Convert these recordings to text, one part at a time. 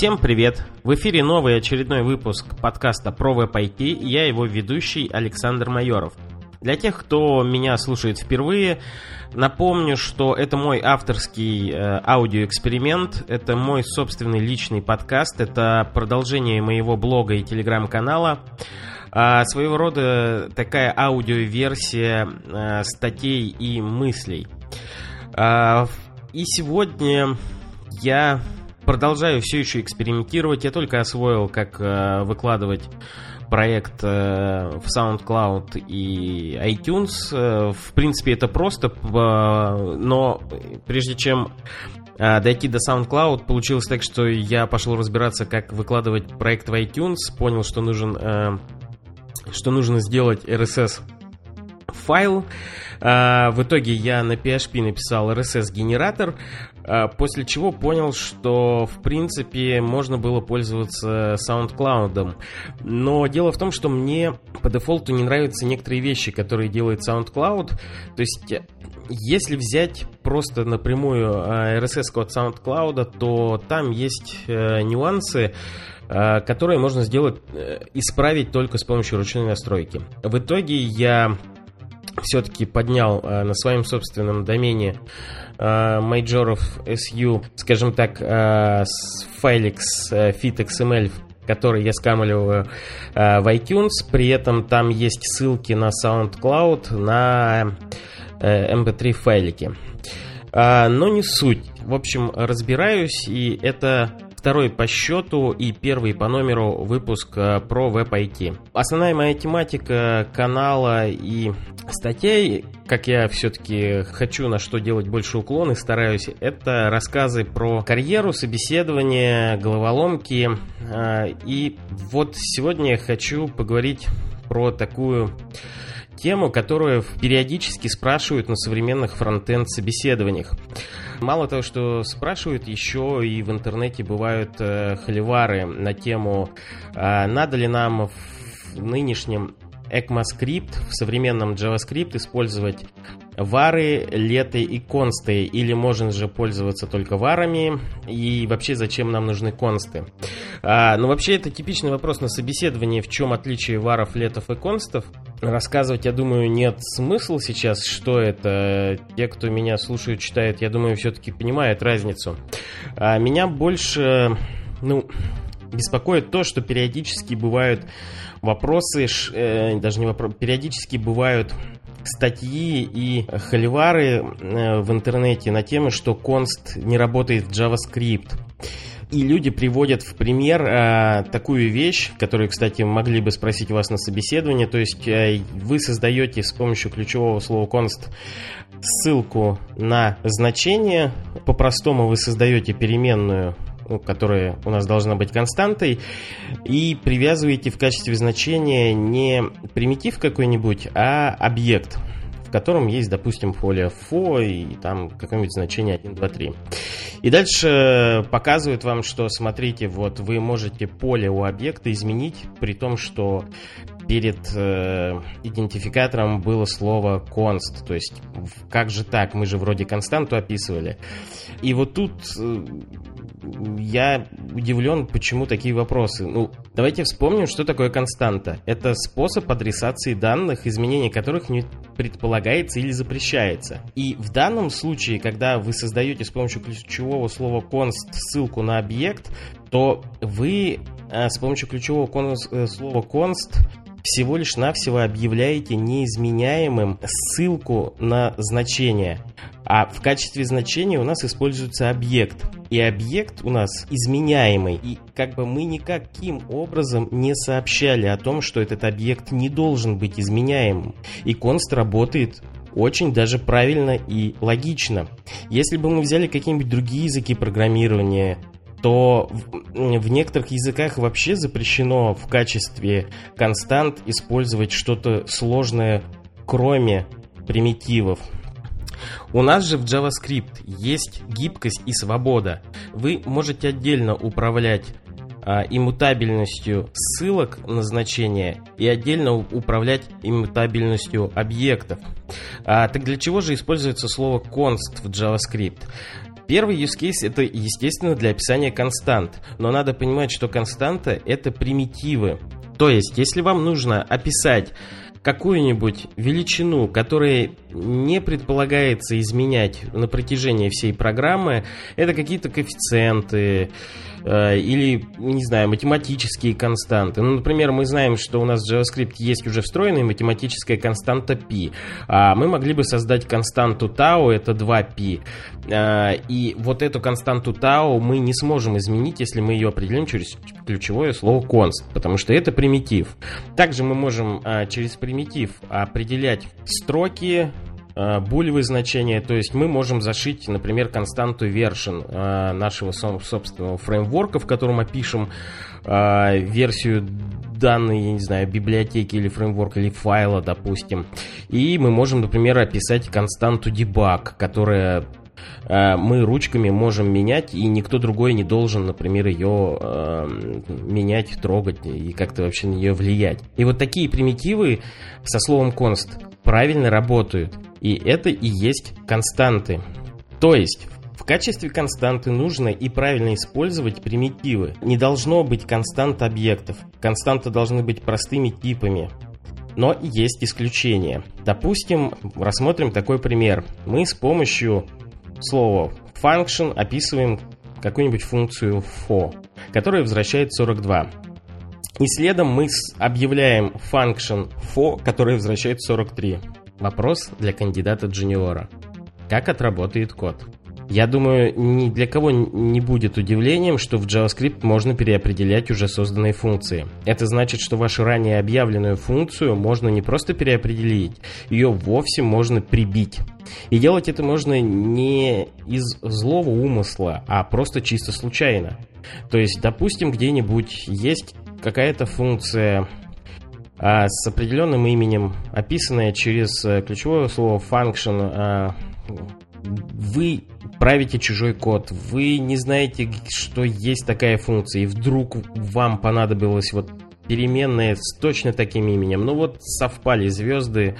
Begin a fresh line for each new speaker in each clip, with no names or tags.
Всем привет! В эфире новый очередной выпуск подкаста про веб-IT, я его ведущий Александр Майоров. Для тех, кто меня слушает впервые, напомню, что это мой авторский э, аудиоэксперимент, это мой собственный личный подкаст, это продолжение моего блога и телеграм-канала, э, своего рода такая аудиоверсия э, статей и мыслей. Э, и сегодня я продолжаю все еще экспериментировать. Я только освоил, как э, выкладывать проект э, в SoundCloud и iTunes. Э, в принципе, это просто, э, но прежде чем э, дойти до SoundCloud, получилось так, что я пошел разбираться, как выкладывать проект в iTunes, понял, что нужен, э, что нужно сделать RSS файл. Э, в итоге я на PHP написал RSS-генератор, после чего понял, что в принципе можно было пользоваться SoundCloud. Но дело в том, что мне по дефолту не нравятся некоторые вещи, которые делает SoundCloud. То есть если взять просто напрямую а, RSS-код SoundCloud, то там есть э, нюансы, а, которые можно сделать, э, исправить только с помощью ручной настройки. В итоге я все-таки поднял э, на своем собственном домене майджоров э, SU, скажем так, э, с файликс э, fit.xml, который я скамливаю в iTunes. При этом там есть ссылки на SoundCloud, на mp3 файлики. Но не суть. В общем, разбираюсь, и это второй по счету и первый по номеру выпуск про веб-IT. Основная моя тематика канала и статей, как я все-таки хочу на что делать больше уклон и стараюсь, это рассказы про карьеру, собеседование, головоломки. А, и вот сегодня я хочу поговорить про такую тему, которую периодически спрашивают на современных фронтенд собеседованиях. Мало того, что спрашивают, еще и в интернете бывают э, холивары на тему, э, надо ли нам в нынешнем ECMAScript, в современном JavaScript использовать вары, леты и консты, или можно же пользоваться только варами, и вообще зачем нам нужны консты. А, ну, вообще, это типичный вопрос на собеседовании, в чем отличие варов, летов и констов. Рассказывать, я думаю, нет смысла сейчас, что это. Те, кто меня слушают, читают, я думаю, все-таки понимают разницу. А меня больше, ну, беспокоит то, что периодически бывают вопросы, э, даже не вопросы, периодически бывают статьи и холивары э, в интернете на тему, что конст не работает в JavaScript. И люди приводят в пример э, такую вещь, которую, кстати, могли бы спросить вас на собеседовании. То есть э, вы создаете с помощью ключевого слова const ссылку на значение. По-простому вы создаете переменную ну, которая у нас должна быть константой, и привязываете в качестве значения не примитив какой-нибудь, а объект в котором есть, допустим, фолия фо и там какое-нибудь значение 1, 2, 3. И дальше показывает вам, что, смотрите, вот вы можете поле у объекта изменить, при том, что перед э, идентификатором было слово const, то есть как же так, мы же вроде константу описывали. И вот тут э, я удивлен, почему такие вопросы. Ну, давайте вспомним, что такое константа. Это способ адресации данных, изменение которых не предполагается или запрещается. И в данном случае, когда вы создаете с помощью ключевого слова const ссылку на объект, то вы э, с помощью ключевого э, слова const всего лишь навсего объявляете неизменяемым ссылку на значение. А в качестве значения у нас используется объект. И объект у нас изменяемый. И как бы мы никаким образом не сообщали о том, что этот объект не должен быть изменяемым. И конст работает очень даже правильно и логично. Если бы мы взяли какие-нибудь другие языки программирования, то в, в некоторых языках вообще запрещено в качестве констант использовать что-то сложное, кроме примитивов. У нас же в JavaScript есть гибкость и свобода. Вы можете отдельно управлять а, иммутабельностью ссылок на значение и отдельно управлять иммутабельностью объектов. А, так для чего же используется слово const в JavaScript? Первый use case это, естественно, для описания констант. Но надо понимать, что константа это примитивы. То есть, если вам нужно описать какую-нибудь величину, которая не предполагается изменять на протяжении всей программы, это какие-то коэффициенты или, не знаю, математические константы. Ну, например, мы знаем, что у нас в JavaScript есть уже встроенная математическая константа π. А мы могли бы создать константу tau, это 2π. Э, и вот эту константу tau мы не сможем изменить, если мы ее определим через ключевое слово const, потому что это примитив. Также мы можем э, через примитив определять строки, Э, булевые значения, то есть мы можем зашить, например, константу version э, нашего собственного фреймворка, в котором опишем э, версию данной, я не знаю, библиотеки или фреймворка, или файла, допустим. И мы можем, например, описать константу debug, которая мы ручками можем менять, и никто другой не должен, например, ее э, менять, трогать и как-то вообще на нее влиять. И вот такие примитивы со словом const правильно работают. И это и есть константы. То есть в качестве константы нужно и правильно использовать примитивы. Не должно быть констант объектов. Константы должны быть простыми типами. Но есть исключения. Допустим, рассмотрим такой пример. Мы с помощью слова function описываем какую-нибудь функцию for, которая возвращает 42. И следом мы объявляем function for, который возвращает 43. Вопрос для кандидата джуниора. Как отработает код? Я думаю, ни для кого не будет удивлением, что в JavaScript можно переопределять уже созданные функции. Это значит, что вашу ранее объявленную функцию можно не просто переопределить, ее вовсе можно прибить. И делать это можно не из злого умысла, а просто чисто случайно. То есть, допустим, где-нибудь есть какая-то функция а, с определенным именем, описанная через э, ключевое слово function. А, вы правите чужой код, вы не знаете, что есть такая функция, и вдруг вам понадобилось вот переменная с точно таким именем. Ну вот совпали звезды,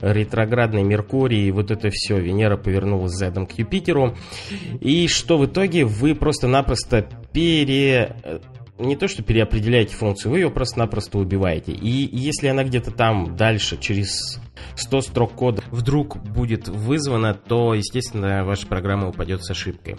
ретроградный Меркурий, вот это все. Венера повернулась задом к Юпитеру. И что в итоге? Вы просто-напросто пере не то, что переопределяете функцию, вы ее просто-напросто убиваете. И если она где-то там дальше, через 100 строк кода, вдруг будет вызвана, то, естественно, ваша программа упадет с ошибкой.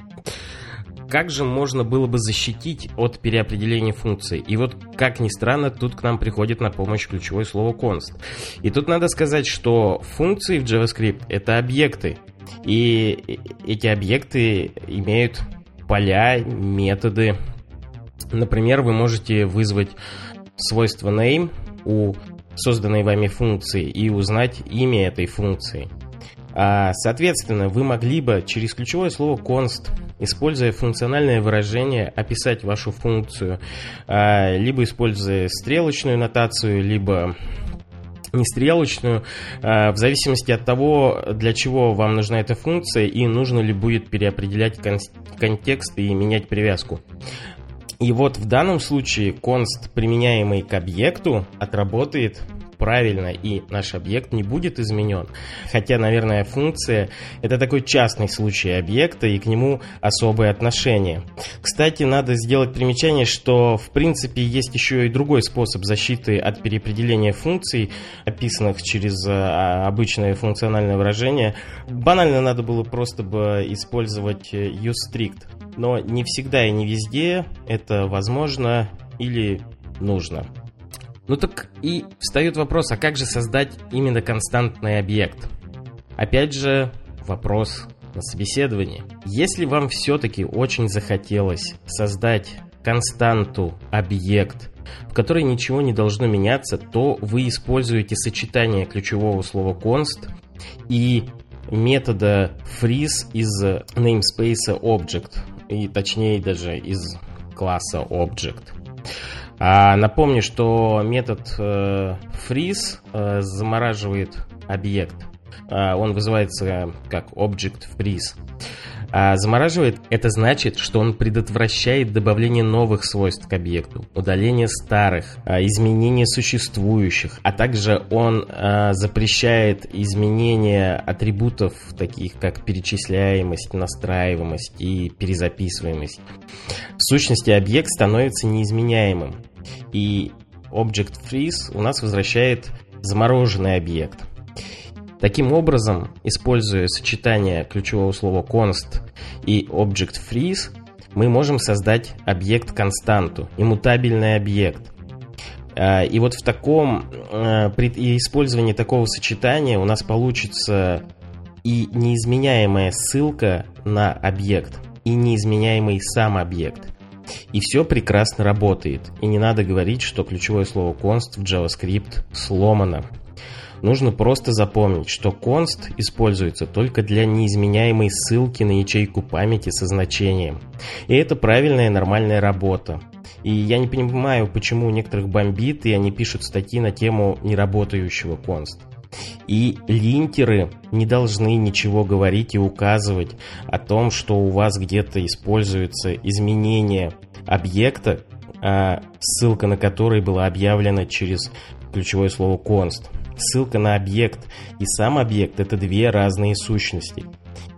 Как же можно было бы защитить от переопределения функции? И вот, как ни странно, тут к нам приходит на помощь ключевое слово const. И тут надо сказать, что функции в JavaScript — это объекты. И эти объекты имеют поля, методы, Например, вы можете вызвать свойство name у созданной вами функции и узнать имя этой функции. А, соответственно, вы могли бы через ключевое слово const, используя функциональное выражение, описать вашу функцию, а, либо используя стрелочную нотацию, либо не стрелочную, а, в зависимости от того, для чего вам нужна эта функция и нужно ли будет переопределять контекст и менять привязку. И вот в данном случае const, применяемый к объекту, отработает правильно, и наш объект не будет изменен. Хотя, наверное, функция — это такой частный случай объекта, и к нему особое отношение. Кстати, надо сделать примечание, что, в принципе, есть еще и другой способ защиты от переопределения функций, описанных через а, обычное функциональное выражение. Банально надо было просто бы использовать э, useStrict но не всегда и не везде это возможно или нужно. Ну так и встает вопрос, а как же создать именно константный объект? Опять же, вопрос на собеседовании. Если вам все-таки очень захотелось создать константу объект, в которой ничего не должно меняться, то вы используете сочетание ключевого слова const и метода freeze из namespace object и точнее даже из класса Object. А напомню, что метод э, freeze э, замораживает объект. Э, он вызывается как Object Freeze. А замораживает это значит, что он предотвращает добавление новых свойств к объекту, удаление старых, а, изменение существующих, а также он а, запрещает изменение атрибутов таких как перечисляемость, настраиваемость и перезаписываемость. В сущности, объект становится неизменяемым, и Object Freeze у нас возвращает замороженный объект – Таким образом, используя сочетание ключевого слова const и object freeze, мы можем создать объект-константу, иммутабельный объект. А, и вот в таком, а, при использовании такого сочетания у нас получится и неизменяемая ссылка на объект, и неизменяемый сам объект. И все прекрасно работает. И не надо говорить, что ключевое слово const в JavaScript сломано. Нужно просто запомнить, что const используется только для неизменяемой ссылки на ячейку памяти со значением. И это правильная нормальная работа. И я не понимаю, почему у некоторых бомбит, и они пишут статьи на тему неработающего const. И линтеры не должны ничего говорить и указывать о том, что у вас где-то используется изменение объекта, а ссылка на который была объявлена через ключевое слово const. Ссылка на объект и сам объект – это две разные сущности.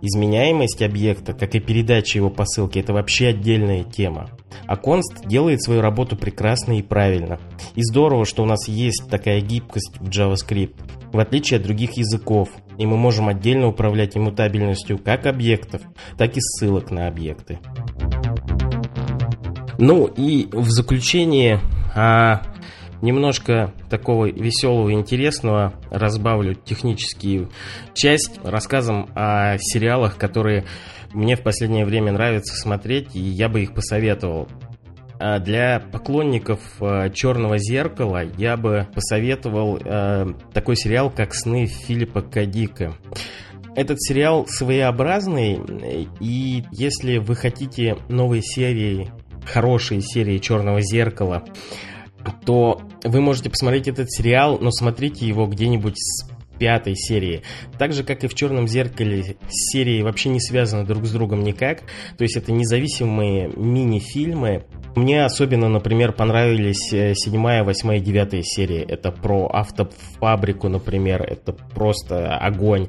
Изменяемость объекта, как и передача его по ссылке, это вообще отдельная тема. А Const делает свою работу прекрасно и правильно. И здорово, что у нас есть такая гибкость в JavaScript, в отличие от других языков, и мы можем отдельно управлять иммутабельностью как объектов, так и ссылок на объекты. Ну и в заключение а, Немножко такого веселого и интересного разбавлю техническую часть рассказом о сериалах, которые мне в последнее время нравится смотреть, и я бы их посоветовал. А для поклонников э, Черного зеркала я бы посоветовал э, такой сериал, как Сны Филиппа Кадика. Этот сериал своеобразный, и если вы хотите новые серии, хорошие серии Черного зеркала, то вы можете посмотреть этот сериал, но смотрите его где-нибудь с пятой серии. Так же, как и в «Черном зеркале», серии вообще не связаны друг с другом никак. То есть это независимые мини-фильмы. Мне особенно, например, понравились э, седьмая, восьмая, девятая серии. Это про автофабрику, например. Это просто огонь.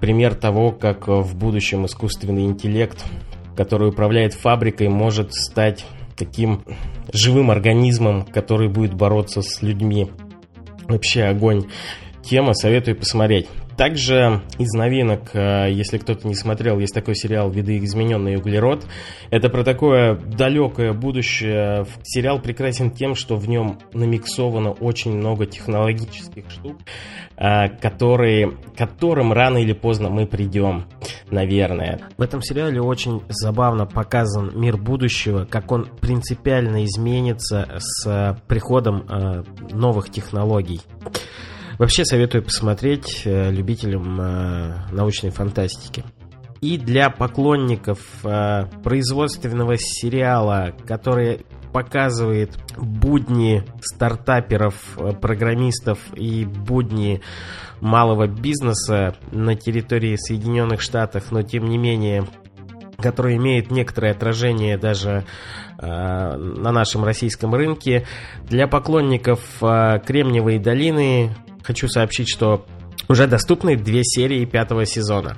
Пример того, как в будущем искусственный интеллект, который управляет фабрикой, может стать таким живым организмом, который будет бороться с людьми. Вообще огонь. Тема, советую посмотреть. Также из новинок, э, если кто-то не смотрел, есть такой сериал «Видоизмененный углерод». Это про такое далекое будущее. Сериал прекрасен тем, что в нем намиксовано очень много технологических штук, э, которые, которым рано или поздно мы придем, наверное. В этом сериале очень забавно показан мир будущего, как он принципиально изменится с приходом э, новых технологий. Вообще советую посмотреть э, любителям э, научной фантастики. И для поклонников э, производственного сериала, который показывает будни стартаперов, программистов и будни малого бизнеса на территории Соединенных Штатов, но тем не менее который имеет некоторое отражение даже э, на нашем российском рынке. Для поклонников э, Кремниевой долины хочу сообщить, что уже доступны две серии пятого сезона.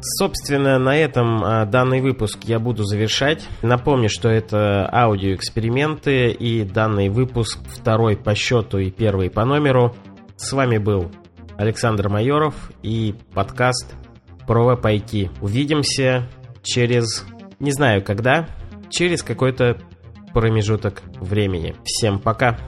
Собственно, на этом а, данный выпуск я буду завершать. Напомню, что это аудиоэксперименты и данный выпуск второй по счету и первый по номеру. С вами был Александр Майоров и подкаст про IT. Увидимся через, не знаю когда, через какой-то промежуток времени. Всем пока!